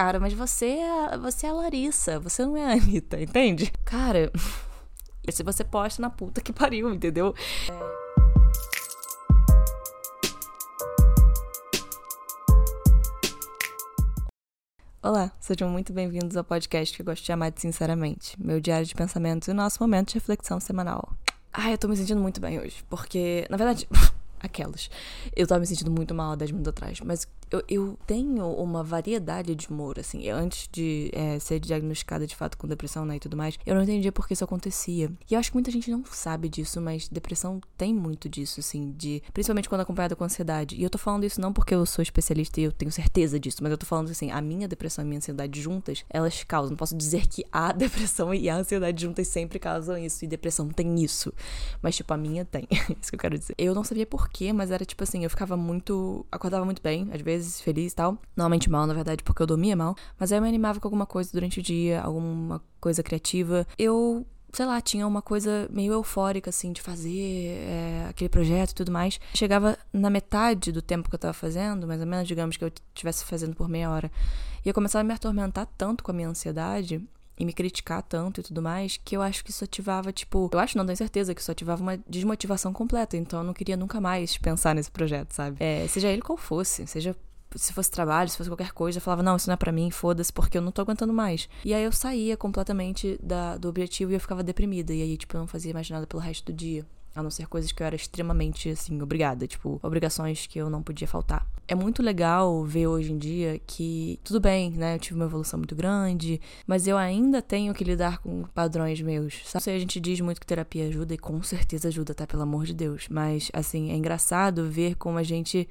cara, mas você é, você é a Larissa, você não é a Anitta, entende? Cara, se você posta na puta que pariu, entendeu? Olá, sejam muito bem-vindos ao podcast que eu gosto de chamar de Sinceramente, meu diário de pensamentos e o nosso momento de reflexão semanal. Ai, eu tô me sentindo muito bem hoje, porque, na verdade, aquelas. Eu tava me sentindo muito mal há 10 minutos atrás, mas eu, eu tenho uma variedade de humor, assim. Eu, antes de é, ser diagnosticada de fato com depressão né, e tudo mais, eu não entendia por que isso acontecia. E eu acho que muita gente não sabe disso, mas depressão tem muito disso, assim, de. Principalmente quando acompanhada com ansiedade. E eu tô falando isso não porque eu sou especialista e eu tenho certeza disso, mas eu tô falando assim, a minha depressão e a minha ansiedade juntas, elas causam. Não posso dizer que a depressão e a ansiedade juntas sempre causam isso. E depressão tem isso. Mas, tipo, a minha tem. isso que eu quero dizer. Eu não sabia por quê, mas era tipo assim, eu ficava muito. acordava muito bem, às vezes vezes feliz e tal. Normalmente mal, na verdade, porque eu dormia mal. Mas aí eu me animava com alguma coisa durante o dia, alguma coisa criativa. Eu sei lá, tinha uma coisa meio eufórica, assim, de fazer é, aquele projeto e tudo mais. Chegava na metade do tempo que eu tava fazendo, mais ou menos, digamos que eu estivesse fazendo por meia hora, e eu começava a me atormentar tanto com a minha ansiedade e me criticar tanto e tudo mais, que eu acho que isso ativava, tipo, eu acho, não tenho certeza, que isso ativava uma desmotivação completa. Então eu não queria nunca mais pensar nesse projeto, sabe? É, seja ele qual fosse, seja se fosse trabalho, se fosse qualquer coisa, eu falava, não, isso não é para mim, foda-se, porque eu não tô aguentando mais. E aí eu saía completamente da, do objetivo e eu ficava deprimida. E aí, tipo, eu não fazia mais nada pelo resto do dia. A não ser coisas que eu era extremamente, assim, obrigada. Tipo, obrigações que eu não podia faltar. É muito legal ver hoje em dia que, tudo bem, né? Eu tive uma evolução muito grande, mas eu ainda tenho que lidar com padrões meus. Sabe? A gente diz muito que terapia ajuda, e com certeza ajuda, tá? Pelo amor de Deus. Mas, assim, é engraçado ver como a gente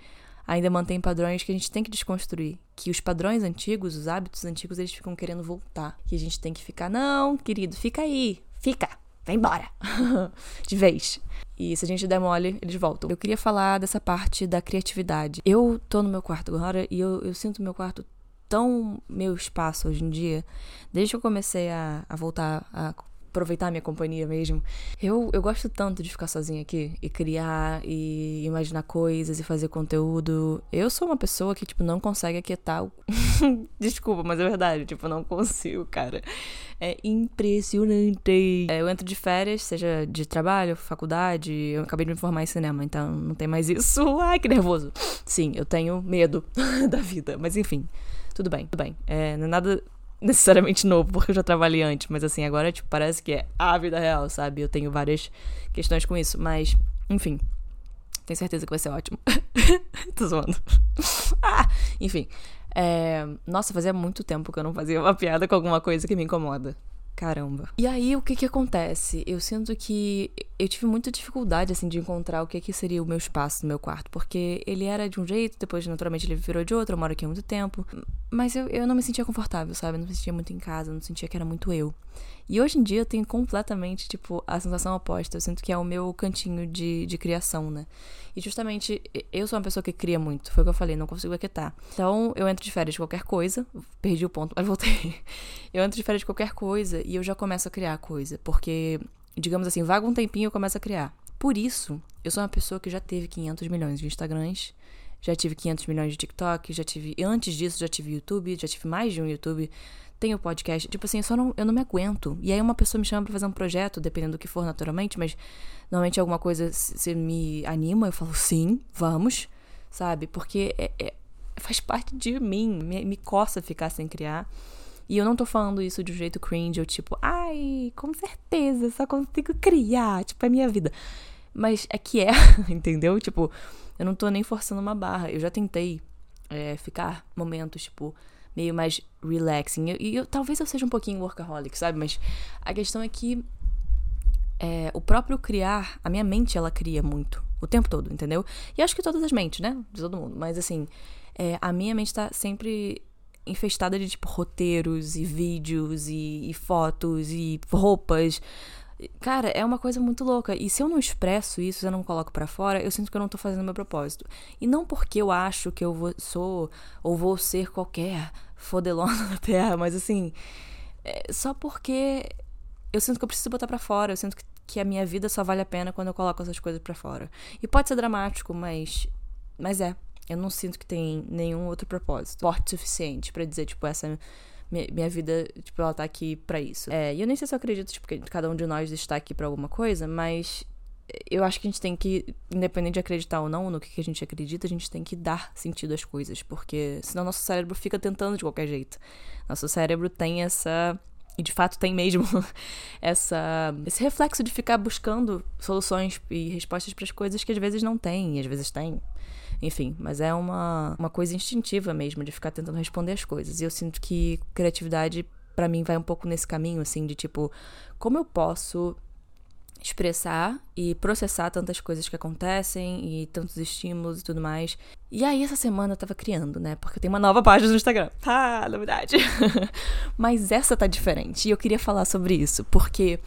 ainda mantém padrões que a gente tem que desconstruir. Que os padrões antigos, os hábitos antigos, eles ficam querendo voltar. Que a gente tem que ficar, não, querido, fica aí, fica, vai embora. de vez. E se a gente der mole, eles voltam. Eu queria falar dessa parte da criatividade. Eu tô no meu quarto agora e eu, eu sinto meu quarto tão meu espaço hoje em dia. Desde que eu comecei a, a voltar a aproveitar a minha companhia mesmo. Eu, eu gosto tanto de ficar sozinha aqui e criar e imaginar coisas e fazer conteúdo. Eu sou uma pessoa que, tipo, não consegue aquietar o... Desculpa, mas é verdade, tipo, não consigo, cara. É impressionante. É, eu entro de férias, seja de trabalho, faculdade, eu acabei de me formar em cinema, então não tem mais isso. Ai, que nervoso. Sim, eu tenho medo da vida, mas enfim. Tudo bem, tudo bem. É, é nada necessariamente novo, porque eu já trabalhei antes, mas assim, agora, tipo, parece que é a vida real, sabe? Eu tenho várias questões com isso, mas, enfim. Tenho certeza que vai ser ótimo. Tô zoando. ah, enfim. É... Nossa, fazia muito tempo que eu não fazia uma piada com alguma coisa que me incomoda. Caramba. E aí, o que que acontece? Eu sinto que eu tive muita dificuldade, assim, de encontrar o que que seria o meu espaço no meu quarto, porque ele era de um jeito, depois, naturalmente, ele virou de outro, eu moro aqui há muito tempo, mas eu, eu não me sentia confortável, sabe? Eu não me sentia muito em casa, não sentia que era muito eu. E hoje em dia eu tenho completamente, tipo, a sensação oposta. Eu sinto que é o meu cantinho de, de criação, né? E justamente eu sou uma pessoa que cria muito. Foi o que eu falei, não consigo aquietar. Então eu entro de férias de qualquer coisa. Perdi o ponto, mas voltei. Eu entro de férias de qualquer coisa e eu já começo a criar coisa. Porque, digamos assim, vaga um tempinho e eu começo a criar. Por isso, eu sou uma pessoa que já teve 500 milhões de Instagrams. Já tive 500 milhões de TikTok, já tive. Antes disso, já tive YouTube, já tive mais de um YouTube tenho podcast. Tipo assim, eu só não, eu não me aguento. E aí uma pessoa me chama pra fazer um projeto, dependendo do que for naturalmente, mas normalmente alguma coisa se me anima, eu falo sim, vamos, sabe? Porque é, é, faz parte de mim, me, me coça ficar sem criar. E eu não tô falando isso de um jeito cringe, ou tipo, ai, com certeza, só consigo criar, tipo, é minha vida. Mas é que é, entendeu? Tipo, eu não tô nem forçando uma barra. Eu já tentei é, ficar momentos, tipo, meio mais relaxing. E eu, eu, talvez eu seja um pouquinho workaholic, sabe? Mas a questão é que é, o próprio criar, a minha mente, ela cria muito. O tempo todo, entendeu? E acho que todas as mentes, né? De todo mundo. Mas assim, é, a minha mente tá sempre infestada de, tipo, roteiros e vídeos e, e fotos e roupas. Cara, é uma coisa muito louca. E se eu não expresso isso, se eu não coloco para fora, eu sinto que eu não tô fazendo meu propósito. E não porque eu acho que eu vou, sou ou vou ser qualquer fodelona da Terra, mas assim, é só porque eu sinto que eu preciso botar para fora, eu sinto que, que a minha vida só vale a pena quando eu coloco essas coisas para fora. E pode ser dramático, mas mas é. eu não sinto que tem nenhum outro propósito forte o suficiente para dizer, tipo, essa minha, minha, vida, tipo, ela tá aqui para isso. É, e eu nem sei se eu acredito, tipo, que cada um de nós está aqui para alguma coisa, mas eu acho que a gente tem que, independente de acreditar ou não no que a gente acredita, a gente tem que dar sentido às coisas, porque senão nosso cérebro fica tentando de qualquer jeito. Nosso cérebro tem essa e de fato tem mesmo essa esse reflexo de ficar buscando soluções e respostas para as coisas que às vezes não tem e às vezes tem. Enfim, mas é uma, uma coisa instintiva mesmo de ficar tentando responder as coisas. E eu sinto que criatividade para mim vai um pouco nesse caminho assim de tipo, como eu posso expressar e processar tantas coisas que acontecem e tantos estímulos e tudo mais. E aí essa semana eu tava criando, né? Porque eu tenho uma nova página no Instagram. Ah, novidade. Mas essa tá diferente e eu queria falar sobre isso, porque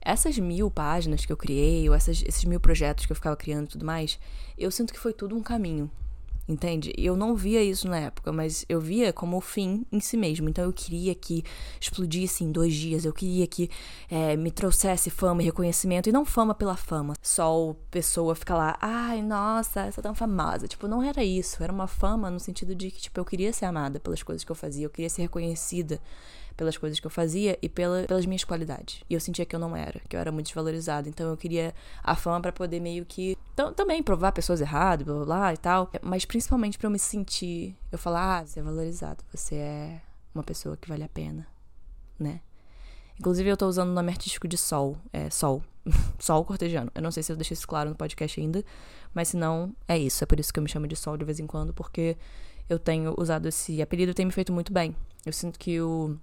essas mil páginas que eu criei, ou essas, esses mil projetos que eu ficava criando e tudo mais, eu sinto que foi tudo um caminho entende? Eu não via isso na época, mas eu via como o fim em si mesmo. Então eu queria que explodisse em dois dias, eu queria que é, me trouxesse fama e reconhecimento, e não fama pela fama. Só pessoa ficar lá, ai, nossa, essa tão famosa. Tipo, não era isso, era uma fama no sentido de que, tipo, eu queria ser amada pelas coisas que eu fazia, eu queria ser reconhecida pelas coisas que eu fazia e pela, pelas minhas qualidades. E eu sentia que eu não era, que eu era muito desvalorizada. Então eu queria a fama para poder meio que também provar pessoas erradas, blá blá blá e tal. Mas principalmente para eu me sentir, eu falar, ah, você é valorizado, você é uma pessoa que vale a pena, né? Inclusive eu tô usando o nome artístico de Sol, é Sol, Sol Cortejano. Eu não sei se eu deixei isso claro no podcast ainda, mas se não, é isso. É por isso que eu me chamo de Sol de vez em quando, porque eu tenho usado esse apelido e tem me feito muito bem. Eu sinto que o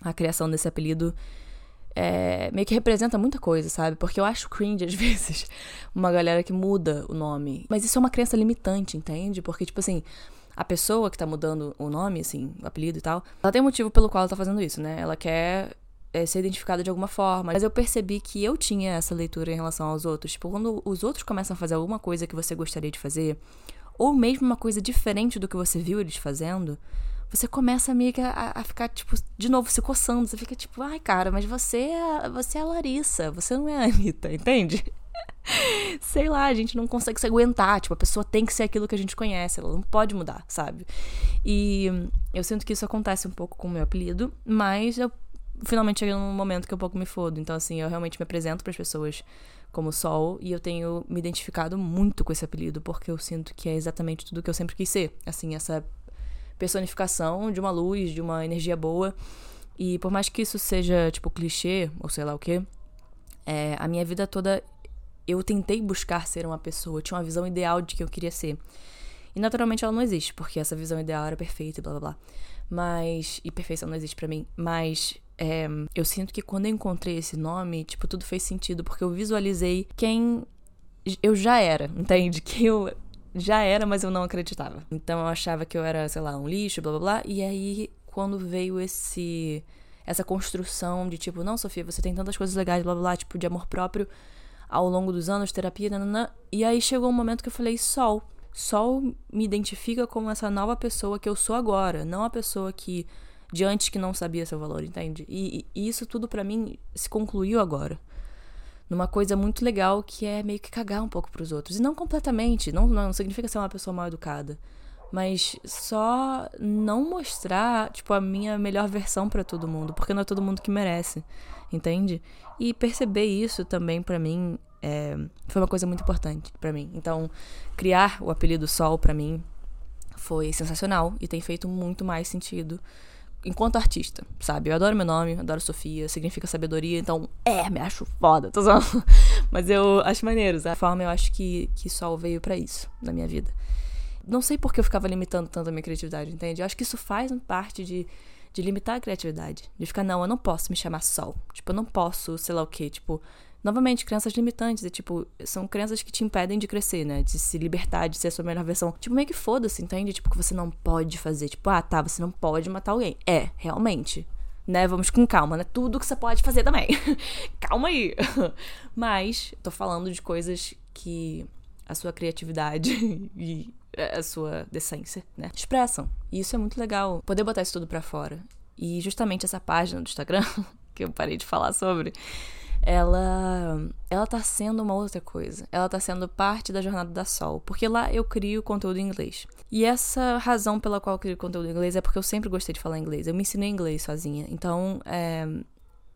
a criação desse apelido é, meio que representa muita coisa, sabe? Porque eu acho cringe, às vezes, uma galera que muda o nome. Mas isso é uma crença limitante, entende? Porque, tipo assim, a pessoa que tá mudando o nome, assim, o apelido e tal, ela tem um motivo pelo qual ela tá fazendo isso, né? Ela quer é, ser identificada de alguma forma. Mas eu percebi que eu tinha essa leitura em relação aos outros. Tipo, quando os outros começam a fazer alguma coisa que você gostaria de fazer, ou mesmo uma coisa diferente do que você viu eles fazendo, você começa meio que a, a, ficar, tipo, de novo se coçando. Você fica tipo, ai, cara, mas você é, você é a Larissa, você não é a Anitta, entende? Sei lá, a gente não consegue se aguentar. Tipo, a pessoa tem que ser aquilo que a gente conhece, ela não pode mudar, sabe? E eu sinto que isso acontece um pouco com o meu apelido, mas eu finalmente cheguei num momento que eu um pouco me fodo. Então, assim, eu realmente me apresento para as pessoas como Sol e eu tenho me identificado muito com esse apelido, porque eu sinto que é exatamente tudo que eu sempre quis ser. Assim, essa personificação de uma luz, de uma energia boa. E por mais que isso seja, tipo, clichê, ou sei lá o quê, é, a minha vida toda eu tentei buscar ser uma pessoa, eu tinha uma visão ideal de que eu queria ser. E naturalmente ela não existe, porque essa visão ideal era perfeita e blá blá blá. Mas. E perfeição não existe para mim. Mas é, eu sinto que quando eu encontrei esse nome, tipo, tudo fez sentido, porque eu visualizei quem eu já era, entende? Que eu já era, mas eu não acreditava. Então eu achava que eu era, sei lá, um lixo, blá blá blá. E aí, quando veio esse. Essa construção de tipo, não, Sofia, você tem tantas coisas legais, blá blá blá, tipo, de amor próprio ao longo dos anos, terapia, nananã. E aí chegou um momento que eu falei, Sol. Sol me identifica como essa nova pessoa que eu sou agora, não a pessoa que de antes que não sabia seu valor, entende? E, e isso tudo para mim se concluiu agora numa coisa muito legal que é meio que cagar um pouco para os outros. E não completamente, não, não significa ser uma pessoa mal educada, mas só não mostrar, tipo, a minha melhor versão para todo mundo, porque não é todo mundo que merece, entende? E perceber isso também para mim é, foi uma coisa muito importante para mim. Então, criar o apelido Sol para mim foi sensacional e tem feito muito mais sentido enquanto artista, sabe? Eu adoro meu nome, adoro Sofia, significa sabedoria, então é, me acho foda, tô zoando. Mas eu acho maneiro, sabe? A forma eu acho que, que Sol veio para isso na minha vida. Não sei por que eu ficava limitando tanto a minha criatividade, entende? Eu acho que isso faz parte de, de limitar a criatividade. De ficar, não, eu não posso me chamar Sol. Tipo, eu não posso, sei lá o quê, tipo, Novamente, crenças limitantes, e, tipo, são crenças que te impedem de crescer, né? De se libertar, de ser a sua melhor versão. Tipo, meio que foda-se, entende? Tipo, que você não pode fazer. Tipo, ah, tá, você não pode matar alguém. É, realmente. Né? Vamos com calma, né? Tudo que você pode fazer também. calma aí. Mas, tô falando de coisas que a sua criatividade e a sua decência, né? Expressam. E isso é muito legal. Poder botar isso tudo pra fora. E justamente essa página do Instagram, que eu parei de falar sobre, ela ela tá sendo uma outra coisa. Ela tá sendo parte da jornada da Sol, porque lá eu crio conteúdo em inglês. E essa razão pela qual eu crio conteúdo em inglês é porque eu sempre gostei de falar inglês. Eu me ensinei inglês sozinha. Então, é,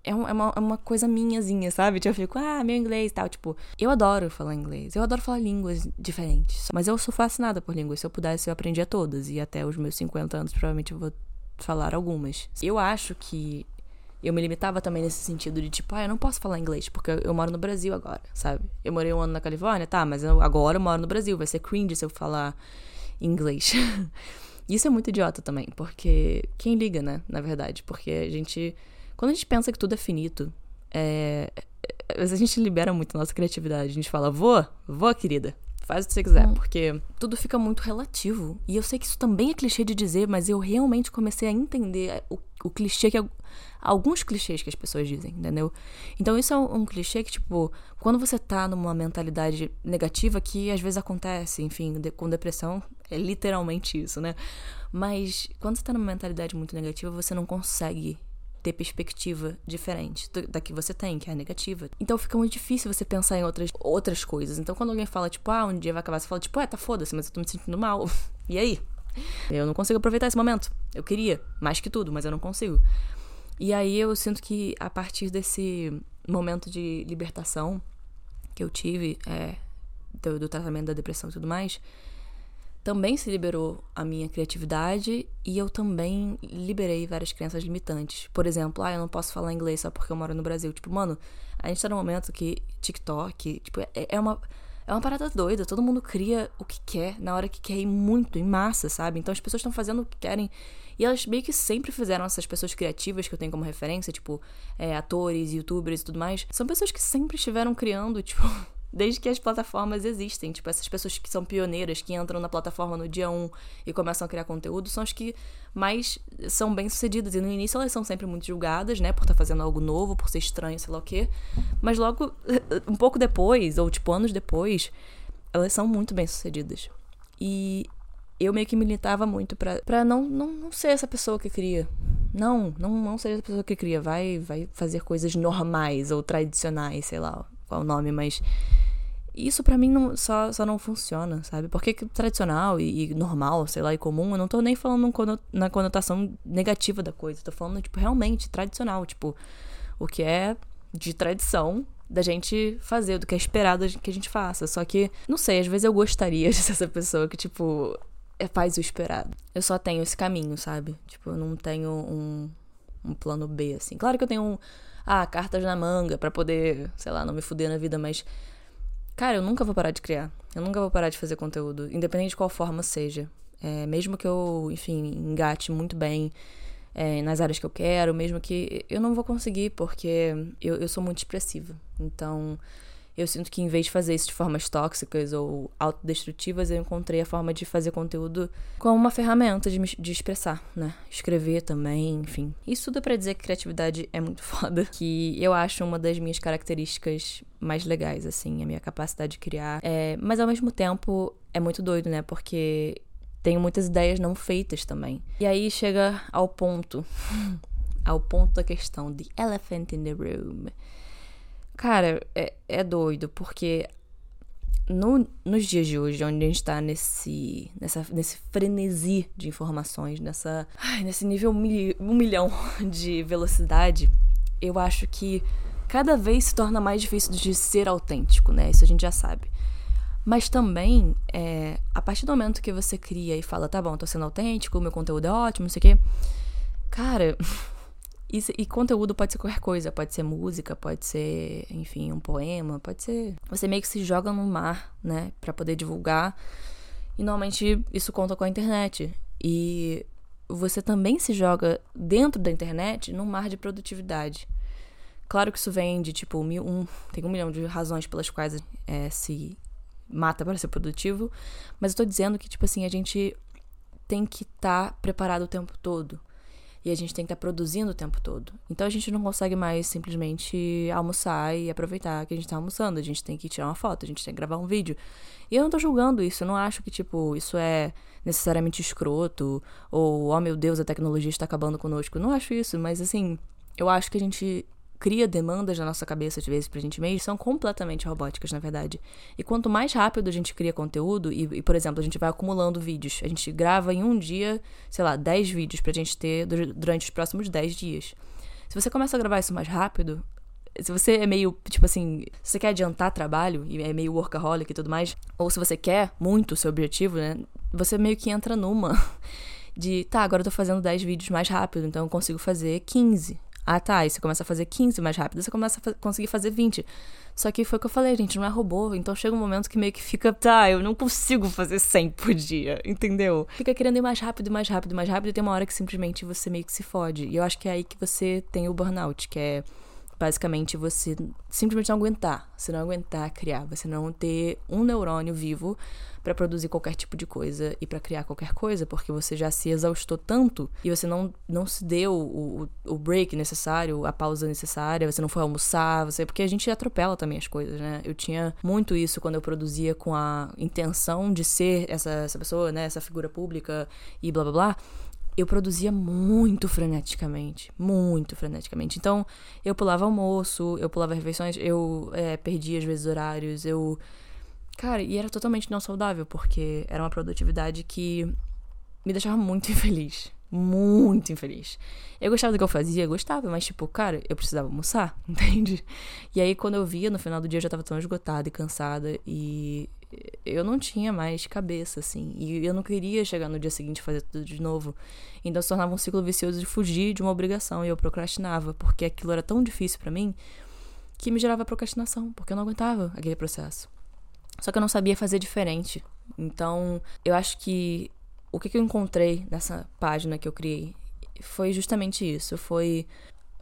é, uma, é uma coisa minhazinha, sabe? Tipo, eu fico, ah, meu inglês e tal. Tipo, eu adoro falar inglês. Eu adoro falar línguas diferentes. Mas eu sou fascinada por línguas. Se eu pudesse, eu aprendia todas. E até os meus 50 anos, provavelmente eu vou falar algumas. Eu acho que eu me limitava também nesse sentido de tipo, ah, eu não posso falar inglês, porque eu moro no Brasil agora, sabe? Eu morei um ano na Califórnia, tá, mas eu, agora eu moro no Brasil, vai ser cringe se eu falar inglês. Isso é muito idiota também, porque quem liga, né, na verdade? Porque a gente. Quando a gente pensa que tudo é finito, é, vezes a gente libera muito a nossa criatividade. A gente fala, vou, vou, querida, faz o que você quiser, hum. porque tudo fica muito relativo. E eu sei que isso também é clichê de dizer, mas eu realmente comecei a entender o, o clichê que alguns clichês que as pessoas dizem, entendeu? Então isso é um, um, clichê que, tipo, quando você tá numa mentalidade negativa, que às vezes acontece, enfim, de, com depressão, é literalmente isso, né? Mas quando você tá numa mentalidade muito negativa, você não consegue ter perspectiva diferente da que você tem, que é negativa. Então fica muito difícil você pensar em outras, outras coisas. Então quando alguém fala, tipo, ah, um dia vai acabar, você fala, tipo, é, tá foda-se, mas eu tô me sentindo mal. e aí? Eu não consigo aproveitar esse momento. Eu queria, mais que tudo, mas eu não consigo. E aí eu sinto que a partir desse momento de libertação que eu tive é, do, do tratamento da depressão e tudo mais, também se liberou a minha criatividade e eu também liberei várias crenças limitantes. Por exemplo, ah, eu não posso falar inglês só porque eu moro no Brasil. Tipo, mano, a gente tá num momento que TikTok, tipo, é, é uma é uma parada doida. Todo mundo cria o que quer, na hora que quer ir muito, em massa, sabe? Então as pessoas estão fazendo o que querem. E elas meio que sempre fizeram essas pessoas criativas que eu tenho como referência, tipo, é, atores, youtubers e tudo mais. São pessoas que sempre estiveram criando, tipo, desde que as plataformas existem. Tipo, essas pessoas que são pioneiras, que entram na plataforma no dia 1 e começam a criar conteúdo, são as que mais são bem sucedidas. E no início elas são sempre muito julgadas, né? Por estar tá fazendo algo novo, por ser estranho, sei lá o quê. Mas logo, um pouco depois, ou tipo anos depois, elas são muito bem sucedidas. E eu meio que militava muito pra, pra não, não, não ser essa pessoa que cria. Não, não, não ser essa pessoa que cria. Vai, vai fazer coisas normais ou tradicionais, sei lá qual o nome, mas isso para mim não, só, só não funciona, sabe? Porque tradicional e, e, normal, sei lá, e comum, eu não tô nem falando na conotação negativa da coisa. tô falando, tipo, realmente tradicional. Tipo, o que é de tradição da gente fazer, do que é esperado que a gente faça. Só que, não sei, às vezes eu gostaria de ser essa pessoa que, tipo, é, faz o esperado. Eu só tenho esse caminho, sabe? Tipo, eu não tenho um, um plano B, assim. Claro que eu tenho um. Ah, cartas na manga para poder, sei lá, não me fuder na vida, mas Cara, eu nunca vou parar de criar. Eu nunca vou parar de fazer conteúdo, independente de qual forma seja. É, mesmo que eu, enfim, engate muito bem é, nas áreas que eu quero, mesmo que eu não vou conseguir, porque eu, eu sou muito expressiva. Então, eu sinto que em vez de fazer isso de formas tóxicas ou autodestrutivas, eu encontrei a forma de fazer conteúdo como uma ferramenta de, de expressar, né? Escrever também, enfim. Isso tudo é pra dizer que criatividade é muito foda, que eu acho uma das minhas características mais legais, assim, a minha capacidade de criar. É, mas ao mesmo tempo é muito doido, né? Porque tenho muitas ideias não feitas também. E aí chega ao ponto, ao ponto da questão de elephant in the room Cara, é, é doido, porque no, nos dias de hoje, onde a gente tá nesse, nessa, nesse frenesi de informações, nessa, ai, nesse nível um milhão de velocidade, eu acho que cada vez se torna mais difícil de ser autêntico, né? Isso a gente já sabe. Mas também, é, a partir do momento que você cria e fala, tá bom, tô sendo autêntico, meu conteúdo é ótimo, não sei o quê. Cara, E, e, conteúdo pode ser qualquer coisa, pode ser música, pode ser, enfim, um poema, pode ser. Você meio que se joga no mar, né, para poder divulgar. E normalmente isso conta com a internet. E você também se joga dentro da internet num mar de produtividade. Claro que isso vem de tipo mil, um, tem um milhão de razões pelas quais é, se mata para ser produtivo, mas eu tô dizendo que tipo assim a gente tem que estar tá preparado o tempo todo. E a gente tem que estar tá produzindo o tempo todo. Então a gente não consegue mais simplesmente almoçar e aproveitar que a gente tá almoçando. A gente tem que tirar uma foto, a gente tem que gravar um vídeo. E eu não tô julgando isso, eu não acho que, tipo, isso é necessariamente escroto, ou, oh meu Deus, a tecnologia está acabando conosco. Eu não acho isso, mas assim, eu acho que a gente cria demandas na nossa cabeça, de vezes, pra gente mesmo, são completamente robóticas, na verdade. E quanto mais rápido a gente cria conteúdo, e, e, por exemplo, a gente vai acumulando vídeos, a gente grava em um dia, sei lá, 10 vídeos pra gente ter durante os próximos 10 dias. Se você começa a gravar isso mais rápido, se você é meio, tipo assim, se você quer adiantar trabalho e é meio workaholic e tudo mais, ou se você quer muito o seu objetivo, né? Você meio que entra numa de, tá, agora eu tô fazendo 10 vídeos mais rápido, então eu consigo fazer 15. Ah, tá, aí você começa a fazer 15 mais rápido, você começa a conseguir fazer 20. Só que foi o que eu falei, gente, não é robô, então chega um momento que meio que fica, tá, eu não consigo fazer 100 por dia, entendeu? Fica querendo ir mais rápido, mais rápido, mais rápido, e tem uma hora que simplesmente você meio que se fode. E eu acho que é aí que você tem o burnout, que é basicamente você simplesmente não aguentar, você não aguentar criar, você não ter um neurônio vivo para produzir qualquer tipo de coisa e para criar qualquer coisa, porque você já se exaustou tanto e você não, não se deu o, o, o break necessário, a pausa necessária, você não foi almoçar, você porque a gente atropela também as coisas, né? Eu tinha muito isso quando eu produzia com a intenção de ser essa, essa pessoa, né, essa figura pública e blá blá blá eu produzia muito freneticamente, muito freneticamente. Então, eu pulava almoço, eu pulava refeições, eu é, perdia às vezes horários, eu. Cara, e era totalmente não saudável, porque era uma produtividade que me deixava muito infeliz. Muito infeliz. Eu gostava do que eu fazia, gostava, mas tipo, cara, eu precisava almoçar, entende? E aí, quando eu via, no final do dia, eu já tava tão esgotada e cansada, e eu não tinha mais cabeça, assim. E eu não queria chegar no dia seguinte e fazer tudo de novo. Então se tornava um ciclo vicioso de fugir de uma obrigação. E eu procrastinava, porque aquilo era tão difícil para mim que me gerava procrastinação, porque eu não aguentava aquele processo. Só que eu não sabia fazer diferente. Então, eu acho que o que eu encontrei nessa página que eu criei foi justamente isso. Foi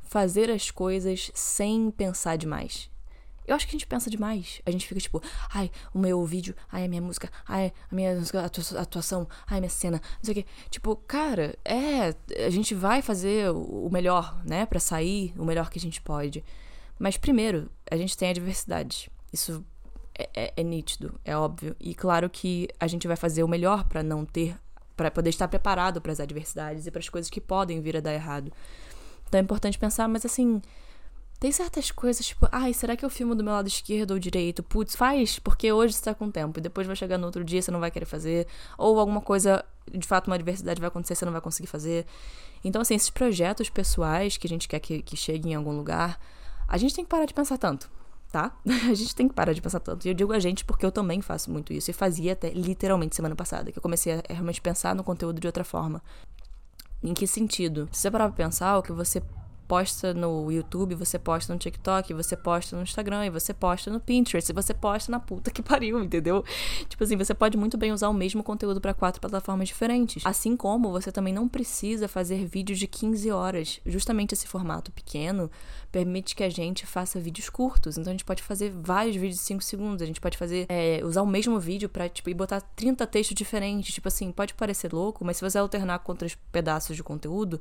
fazer as coisas sem pensar demais. Eu acho que a gente pensa demais. A gente fica tipo, ai, o meu vídeo, ai, a minha música, ai, a minha atuação, ai, minha cena, não sei o quê. Tipo, cara, é, a gente vai fazer o melhor, né, para sair o melhor que a gente pode. Mas primeiro, a gente tem a diversidade. Isso é, é, é nítido, é óbvio. E claro que a gente vai fazer o melhor para não ter, para poder estar preparado para as adversidades e para as coisas que podem vir a dar errado. Então é importante pensar, mas assim, tem certas coisas, tipo, ai, será que eu filmo do meu lado esquerdo ou direito? Putz, faz, porque hoje você tá com tempo e depois vai chegar no outro dia você não vai querer fazer. Ou alguma coisa, de fato, uma adversidade vai acontecer você não vai conseguir fazer. Então, assim, esses projetos pessoais que a gente quer que, que cheguem em algum lugar, a gente tem que parar de pensar tanto, tá? A gente tem que parar de pensar tanto. E eu digo a gente porque eu também faço muito isso. E fazia até literalmente semana passada, que eu comecei a realmente pensar no conteúdo de outra forma. Em que sentido? Se você parar pra pensar, o que você posta no YouTube, você posta no TikTok, você posta no Instagram e você posta no Pinterest, e você posta na puta que pariu, entendeu? Tipo assim, você pode muito bem usar o mesmo conteúdo para quatro plataformas diferentes. Assim como você também não precisa fazer vídeos de 15 horas. Justamente esse formato pequeno permite que a gente faça vídeos curtos. Então a gente pode fazer vários vídeos de 5 segundos. A gente pode fazer é, usar o mesmo vídeo para tipo, e botar 30 textos diferentes. Tipo assim, pode parecer louco, mas se você alternar com outros pedaços de conteúdo,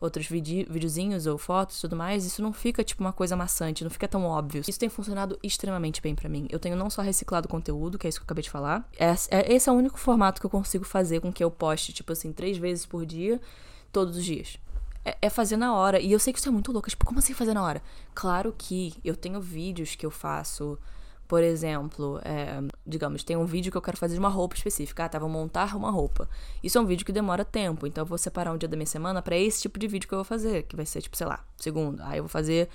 outros videozinhos ou fotos e tudo mais, isso não fica tipo uma coisa maçante, não fica tão óbvio. Isso tem funcionado extremamente bem para mim. Eu tenho não só reciclado conteúdo, que é isso que eu acabei de falar, é, é, esse é o único formato que eu consigo fazer com que eu poste, tipo assim, três vezes por dia, todos os dias. É, é fazer na hora. E eu sei que isso é muito louco. Tipo, como assim fazer na hora? Claro que eu tenho vídeos que eu faço por exemplo, é, digamos, tem um vídeo que eu quero fazer de uma roupa específica. Ah, tá, vou montar uma roupa. Isso é um vídeo que demora tempo, então eu vou separar um dia da minha semana para esse tipo de vídeo que eu vou fazer, que vai ser, tipo, sei lá, segundo. Aí eu vou fazer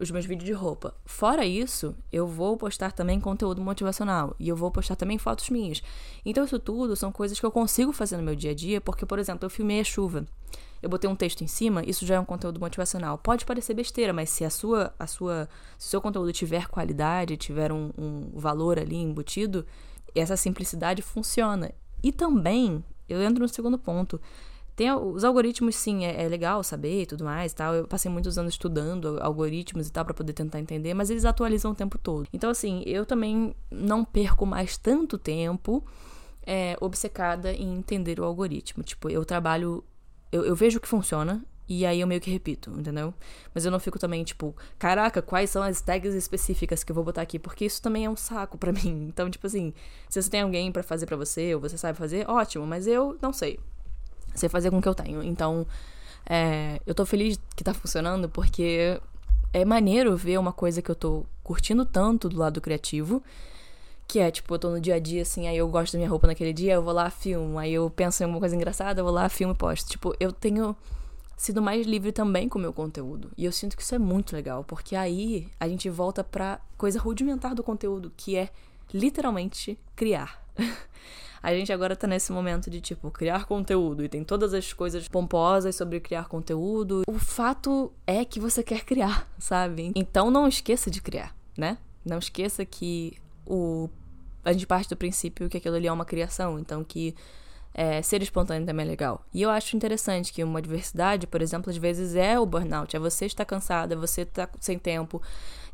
os meus vídeos de roupa. Fora isso, eu vou postar também conteúdo motivacional e eu vou postar também fotos minhas. Então isso tudo são coisas que eu consigo fazer no meu dia a dia, porque, por exemplo, eu filmei a chuva eu botei um texto em cima, isso já é um conteúdo motivacional. Pode parecer besteira, mas se a sua, a sua, se o seu conteúdo tiver qualidade, tiver um, um valor ali embutido, essa simplicidade funciona. E também, eu entro no segundo ponto. Tem os algoritmos, sim, é, é, legal saber e tudo mais tal. Eu passei muitos anos estudando algoritmos e tal para poder tentar entender, mas eles atualizam o tempo todo. Então, assim, eu também não perco mais tanto tempo é, obcecada em entender o algoritmo. Tipo, eu trabalho eu, eu vejo que funciona e aí eu meio que repito, entendeu? Mas eu não fico também, tipo, caraca, quais são as tags específicas que eu vou botar aqui? Porque isso também é um saco para mim. Então, tipo assim, se você tem alguém para fazer para você, ou você sabe fazer, ótimo, mas eu não sei. Sei fazer com o que eu tenho. Então, é, eu tô feliz que tá funcionando porque é maneiro ver uma coisa que eu tô curtindo tanto do lado criativo, que é, tipo, eu tô no dia a dia, assim, aí eu gosto da minha roupa naquele dia, eu vou lá, filmo, aí eu penso em alguma coisa engraçada, eu vou lá, filmo e posto. Tipo, eu tenho sido mais livre também com o meu conteúdo. E eu sinto que isso é muito legal, porque aí a gente volta pra coisa rudimentar do conteúdo, que é literalmente criar. a gente agora tá nesse momento de, tipo, criar conteúdo e tem todas as coisas pomposas sobre criar conteúdo. O fato é que você quer criar, sabe? Então não esqueça de criar, né? Não esqueça que o a gente parte do princípio que aquilo ali é uma criação, então que é, ser espontâneo também é legal. E eu acho interessante que uma diversidade, por exemplo, às vezes é o burnout, é você estar cansada, é você estar sem tempo.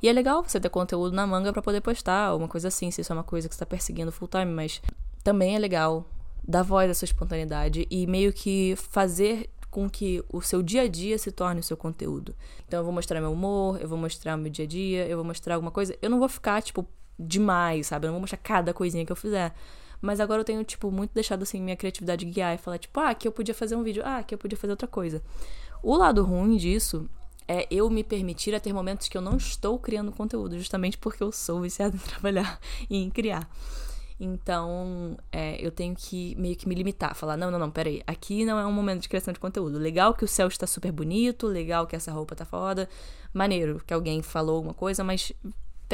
E é legal você ter conteúdo na manga para poder postar, uma coisa assim, se isso é uma coisa que você tá perseguindo full time, mas também é legal dar voz à sua espontaneidade e meio que fazer com que o seu dia a dia se torne o seu conteúdo. Então eu vou mostrar meu humor, eu vou mostrar meu dia a dia, eu vou mostrar alguma coisa. Eu não vou ficar, tipo, demais, sabe? Eu não vou mostrar cada coisinha que eu fizer. Mas agora eu tenho, tipo, muito deixado, assim, minha criatividade guiar e falar, tipo, ah, que eu podia fazer um vídeo, ah, que eu podia fazer outra coisa. O lado ruim disso é eu me permitir a ter momentos que eu não estou criando conteúdo, justamente porque eu sou viciada em trabalhar e em criar. Então, é, eu tenho que meio que me limitar, falar: não, não, não, peraí, aqui não é um momento de criação de conteúdo. Legal que o céu está super bonito, legal que essa roupa tá foda, maneiro que alguém falou alguma coisa, mas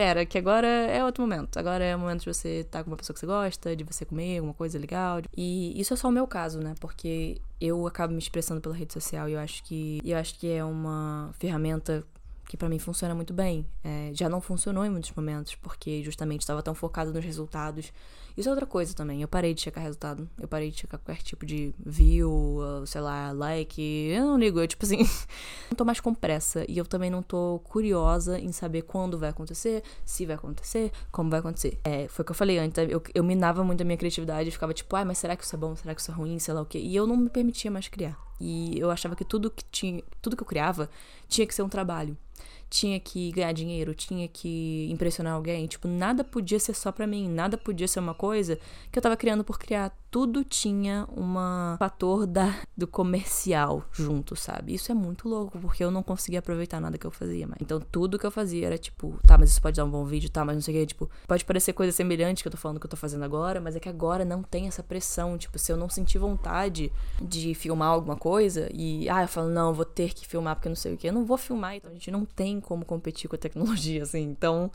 pera, que agora é outro momento. Agora é o momento de você estar tá com uma pessoa que você gosta, de você comer alguma coisa legal. E isso é só o meu caso, né? Porque eu acabo me expressando pela rede social e eu acho que eu acho que é uma ferramenta que para mim funciona muito bem. É, já não funcionou em muitos momentos, porque justamente estava tão focado nos resultados. Isso é outra coisa também. Eu parei de checar resultado. Eu parei de checar qualquer tipo de view, sei lá, like. Eu não ligo. Eu, tipo assim, não tô mais com pressa. E eu também não tô curiosa em saber quando vai acontecer, se vai acontecer, como vai acontecer. É, foi o que eu falei antes. Eu, eu minava muito a minha criatividade e ficava tipo, ah, mas será que isso é bom? Será que isso é ruim? Sei lá o quê. E eu não me permitia mais criar. E eu achava que tudo que tinha, tudo que eu criava tinha que ser um trabalho tinha que ganhar dinheiro, tinha que impressionar alguém. Tipo, nada podia ser só pra mim, nada podia ser uma coisa que eu tava criando por criar. Tudo tinha um fator da, do comercial junto, sabe? Isso é muito louco, porque eu não conseguia aproveitar nada que eu fazia mais. Então, tudo que eu fazia era tipo, tá, mas isso pode dar um bom vídeo, tá, mas não sei o que. Tipo, pode parecer coisa semelhante que eu tô falando que eu tô fazendo agora, mas é que agora não tem essa pressão. Tipo, se eu não sentir vontade de filmar alguma coisa e, ah, eu falo, não, vou ter que filmar porque não sei o que, eu não vou filmar, então a gente não tem como competir com a tecnologia, assim. Então,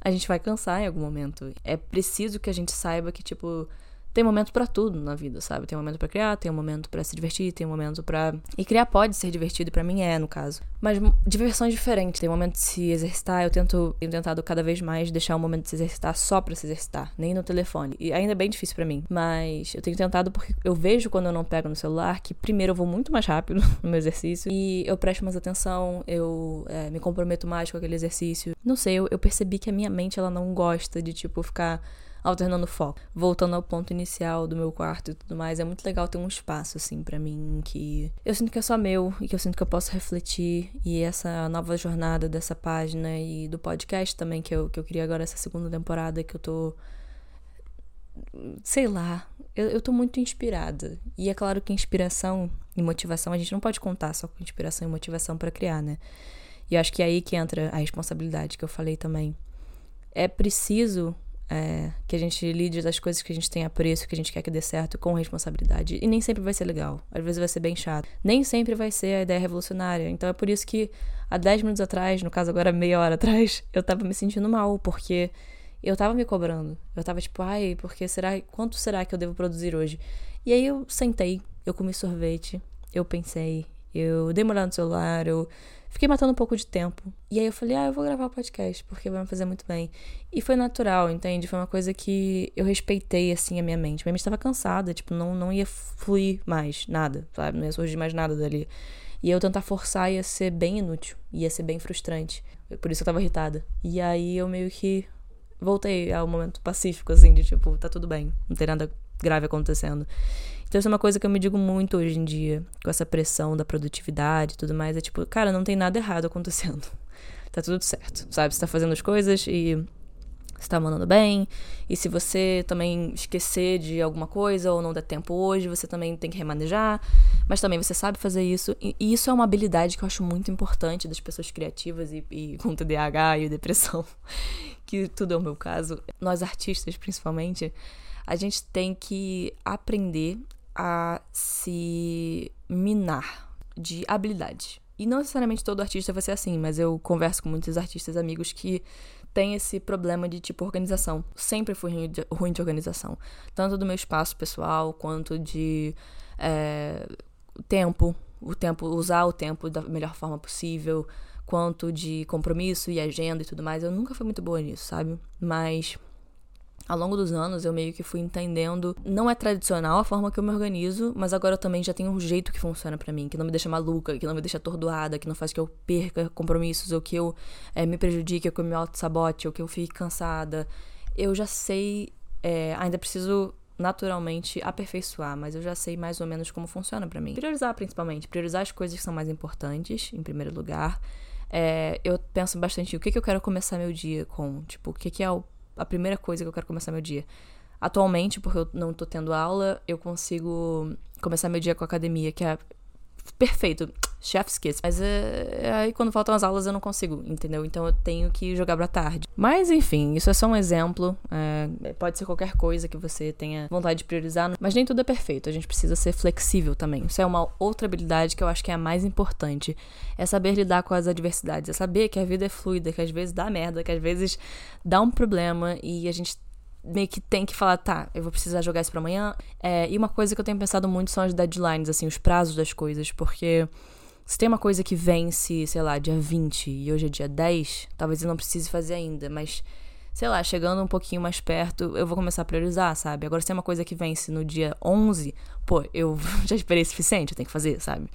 a gente vai cansar em algum momento. É preciso que a gente saiba que, tipo, tem momento para tudo na vida, sabe? Tem um momento para criar, tem um momento para se divertir, tem um momento para E criar pode ser divertido, pra mim é, no caso. Mas diversões diferentes. Tem um momento de se exercitar, eu tento, tenho tentado cada vez mais deixar o um momento de se exercitar só para se exercitar, nem no telefone. E ainda é bem difícil para mim. Mas eu tenho tentado porque eu vejo quando eu não pego no celular que, primeiro, eu vou muito mais rápido no meu exercício e eu presto mais atenção, eu é, me comprometo mais com aquele exercício. Não sei, eu, eu percebi que a minha mente, ela não gosta de, tipo, ficar alternando foco. Voltando ao ponto inicial do meu quarto e tudo mais, é muito legal ter um espaço, assim, para mim, que eu sinto que é só meu e que eu sinto que eu posso refletir. E essa nova jornada dessa página e do podcast também, que eu, que eu queria agora, essa segunda temporada, que eu tô. Sei lá, eu, eu tô muito inspirada. E é claro que inspiração e motivação, a gente não pode contar só com inspiração e motivação para criar, né? E acho que é aí que entra a responsabilidade que eu falei também. É preciso é, que a gente lide das coisas que a gente tem apreço, que a gente quer que dê certo com responsabilidade. E nem sempre vai ser legal. Às vezes vai ser bem chato. Nem sempre vai ser a ideia revolucionária. Então é por isso que há 10 minutos atrás, no caso agora meia hora atrás, eu tava me sentindo mal, porque eu tava me cobrando. Eu tava tipo, ai, porque será, quanto será que eu devo produzir hoje? E aí eu sentei, eu comi sorvete, eu pensei, eu dei uma olhada no celular, eu Fiquei matando um pouco de tempo. E aí eu falei, ah, eu vou gravar o podcast, porque vai me fazer muito bem. E foi natural, entende? Foi uma coisa que eu respeitei, assim, a minha mente. Minha mente estava cansada, tipo, não, não ia fluir mais nada, sabe? Não ia surgir mais nada dali. E eu tentar forçar ia ser bem inútil, ia ser bem frustrante. Por isso eu tava irritada. E aí eu meio que voltei ao momento pacífico, assim, de tipo, tá tudo bem, não tem nada grave acontecendo. Então, isso é uma coisa que eu me digo muito hoje em dia, com essa pressão da produtividade e tudo mais. É tipo, cara, não tem nada errado acontecendo. tá tudo certo, sabe? Você tá fazendo as coisas e você tá mandando bem. E se você também esquecer de alguma coisa ou não der tempo hoje, você também tem que remanejar. Mas também você sabe fazer isso. E, isso é uma habilidade que eu acho muito importante das pessoas criativas e, e com TDAH e depressão, que tudo é o meu caso. Nós artistas, principalmente, a gente tem que aprender a se minar de habilidade. E não necessariamente todo artista vai ser assim, mas eu converso com muitos artistas amigos que têm esse problema de tipo organização. Sempre fui ruim de, ruim de organização. Tanto do meu espaço pessoal quanto de é, tempo. O tempo, usar o tempo da melhor forma possível, quanto de compromisso e agenda e tudo mais. Eu nunca fui muito boa nisso, sabe? Mas ao longo dos anos eu meio que fui entendendo, não é tradicional a forma que eu me organizo, mas agora eu também já tenho um jeito que funciona para mim, que não me deixa maluca, que não me deixa atordoada, que não faz que eu perca compromissos, ou que eu é, me prejudique, ou que eu me auto-sabote, ou que eu fique cansada. Eu já sei, é, ainda preciso naturalmente aperfeiçoar, mas eu já sei mais ou menos como funciona para mim. Priorizar principalmente, priorizar as coisas que são mais importantes, em primeiro lugar. É, eu penso bastante o que, que eu quero começar meu dia com, tipo, o que, que é o a primeira coisa que eu quero começar meu dia. Atualmente, porque eu não tô tendo aula, eu consigo começar meu dia com a academia, que é perfeito, chef's kiss. Mas é, aí quando faltam as aulas eu não consigo, entendeu? Então eu tenho que jogar pra tarde. Mas enfim, isso é só um exemplo. É, pode ser qualquer coisa que você tenha vontade de priorizar, mas nem tudo é perfeito. A gente precisa ser flexível também. Isso é uma outra habilidade que eu acho que é a mais importante. É saber lidar com as adversidades. É saber que a vida é fluida, que às vezes dá merda, que às vezes dá um problema e a gente meio que tem que falar, tá, eu vou precisar jogar isso pra amanhã. É, e uma coisa que eu tenho pensado muito são as deadlines, assim, os prazos das coisas, porque se tem uma coisa que vence, sei lá, dia 20 e hoje é dia 10, talvez eu não precise fazer ainda, mas sei lá, chegando um pouquinho mais perto, eu vou começar a priorizar, sabe? Agora, se tem uma coisa que vence no dia 11, pô, eu já esperei suficiente, eu tenho que fazer, sabe?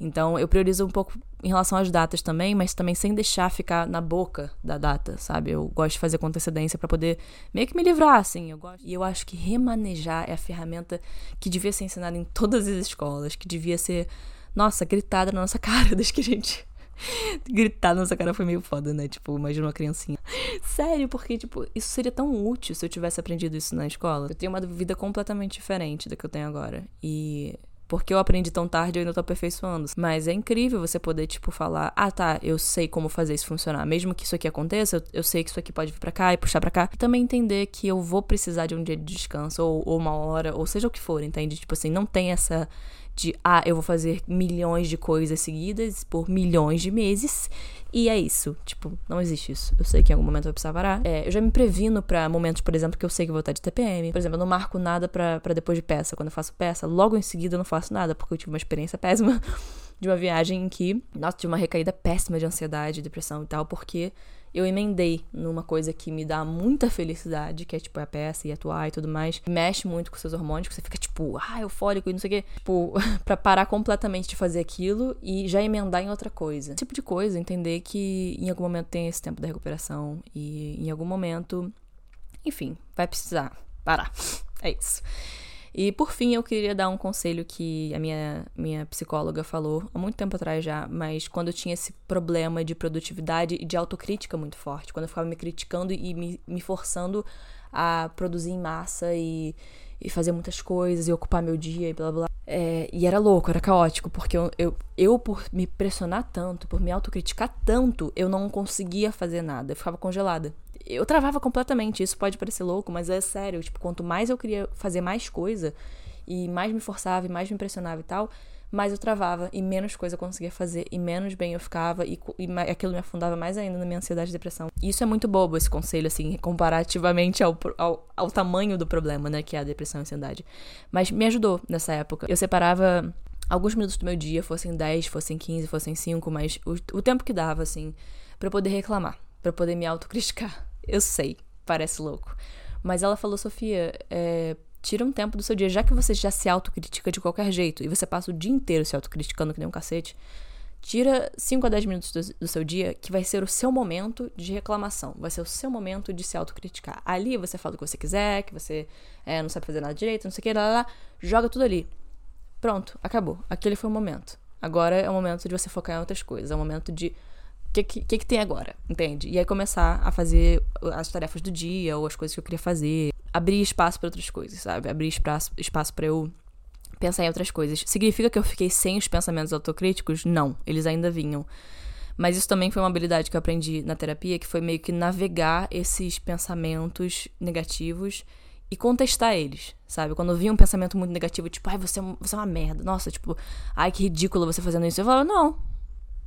Então, eu priorizo um pouco em relação às datas também, mas também sem deixar ficar na boca da data, sabe? Eu gosto de fazer com antecedência para poder meio que me livrar, assim. Eu gosto. E eu acho que remanejar é a ferramenta que devia ser ensinada em todas as escolas, que devia ser, nossa, gritada na nossa cara desde que a gente Gritar na nossa cara foi meio foda, né? Tipo, imagina uma criancinha. Sério, porque, tipo, isso seria tão útil se eu tivesse aprendido isso na escola. Eu tenho uma vida completamente diferente da que eu tenho agora. E porque eu aprendi tão tarde, eu ainda tô aperfeiçoando. Mas é incrível você poder, tipo, falar: ah, tá, eu sei como fazer isso funcionar. Mesmo que isso aqui aconteça, eu, eu sei que isso aqui pode vir pra cá e puxar pra cá. E também entender que eu vou precisar de um dia de descanso, ou, ou uma hora, ou seja o que for, entende? Tipo assim, não tem essa de ah, eu vou fazer milhões de coisas seguidas por milhões de meses e é isso. Tipo, não existe isso. Eu sei que em algum momento eu vou precisar parar. É, eu já me previno para momentos, por exemplo, que eu sei que eu vou estar de TPM. Por exemplo, eu não marco nada para depois de peça. Quando eu faço peça, logo em seguida eu não faço nada, porque eu tive uma experiência péssima de uma viagem em que, nossa, tive uma recaída péssima de ansiedade, depressão e tal, porque eu emendei numa coisa que me dá muita felicidade, que é tipo a peça e atuar e tudo mais. Mexe muito com seus hormônios, que você fica tipo, ah, eufórico e não sei o quê. Tipo, pra parar completamente de fazer aquilo e já emendar em outra coisa. Esse tipo de coisa, entender que em algum momento tem esse tempo da recuperação e em algum momento, enfim, vai precisar parar. É isso. E por fim, eu queria dar um conselho que a minha, minha psicóloga falou há muito tempo atrás já, mas quando eu tinha esse problema de produtividade e de autocrítica muito forte, quando eu ficava me criticando e me, me forçando a produzir em massa e, e fazer muitas coisas e ocupar meu dia e blá blá. É, e era louco, era caótico, porque eu, eu, eu, por me pressionar tanto, por me autocriticar tanto, eu não conseguia fazer nada, eu ficava congelada eu travava completamente. Isso pode parecer louco, mas é sério. Tipo, quanto mais eu queria fazer mais coisa, e mais me forçava, e mais me impressionava e tal, mais eu travava, e menos coisa eu conseguia fazer, e menos bem eu ficava, e, e aquilo me afundava mais ainda na minha ansiedade e depressão. E isso é muito bobo, esse conselho, assim, comparativamente ao, ao, ao tamanho do problema, né, que é a depressão e a ansiedade. Mas me ajudou nessa época. Eu separava alguns minutos do meu dia, fossem 10, fossem 15, fossem 5, mas o, o tempo que dava, assim, para poder reclamar, para poder me autocriticar. Eu sei, parece louco. Mas ela falou, Sofia, é, tira um tempo do seu dia, já que você já se autocritica de qualquer jeito e você passa o dia inteiro se autocriticando que nem um cacete, tira 5 a 10 minutos do, do, seu dia que vai ser o seu momento de reclamação, vai ser o seu momento de se autocriticar. Ali você fala o que você quiser, que você é, não sabe fazer nada direito, não sei o que, lá, lá, lá, joga tudo ali. Pronto, acabou. Aquele foi o momento. Agora é o momento de você focar em outras coisas, é o momento de que, que, que, tem agora? Entende? E aí começar a fazer as tarefas do dia ou as coisas que eu queria fazer. Abrir espaço para outras coisas, sabe? Abrir espaço, espaço para eu pensar em outras coisas. Significa que eu fiquei sem os pensamentos autocríticos? Não, eles ainda vinham. Mas isso também foi uma habilidade que eu aprendi na terapia, que foi meio que navegar esses pensamentos negativos e contestar eles, sabe? Quando eu via um pensamento muito negativo, tipo, ai, você é, você é uma merda, nossa, tipo, ai, que ridículo você fazendo isso. Eu falava, não,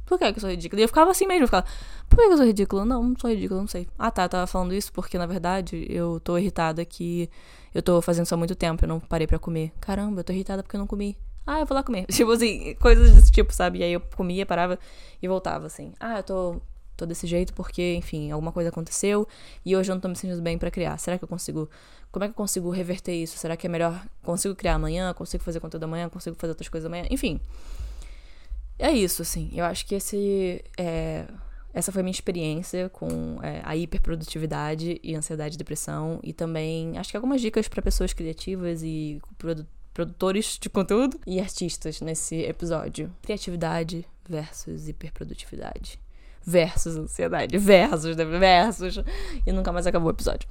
por que, que eu sou ridícula? E eu ficava assim mesmo, eu ficava, por que, que eu sou ridícula? Não, não sou ridícula, não sei. Ah, tá, eu tava falando isso porque, na verdade, eu tô irritada que eu tô fazendo isso há muito tempo, eu não parei para comer. Caramba, eu tô irritada porque eu não comi. Ah, eu vou lá comer. Tipo assim, coisas desse tipo, sabe? E aí eu comia, parava e voltava, assim. Ah, eu tô, tô desse jeito porque, enfim, alguma coisa aconteceu e hoje eu não tô me sentindo bem para criar. Será que eu consigo. Como é que eu consigo reverter isso? Será que é melhor. Consigo criar amanhã? Consigo fazer conteúdo amanhã? Consigo fazer outras coisas amanhã? Enfim. É isso, assim. Eu acho que esse. É, essa foi minha experiência com é, a hiperprodutividade e ansiedade e depressão. E também acho que algumas dicas para pessoas criativas e produ produtores de conteúdo e artistas nesse episódio. Criatividade versus hiperprodutividade. Versus ansiedade. Versus, versus. E nunca mais acabou o episódio.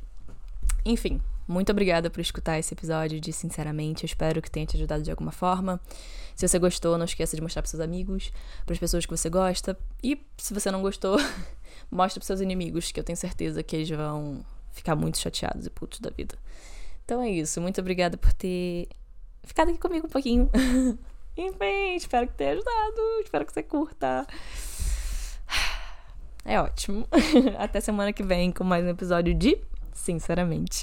Enfim, muito obrigada por escutar esse episódio de Sinceramente. Eu espero que tenha te ajudado de alguma forma. Se você gostou, não esqueça de mostrar para seus amigos, para as pessoas que você gosta. E se você não gostou, mostre para seus inimigos, que eu tenho certeza que eles vão ficar muito chateados e putos da vida. Então é isso. Muito obrigada por ter ficado aqui comigo um pouquinho. Enfim, espero que tenha ajudado. Espero que você curta. É ótimo. Até semana que vem com mais um episódio de Sinceramente.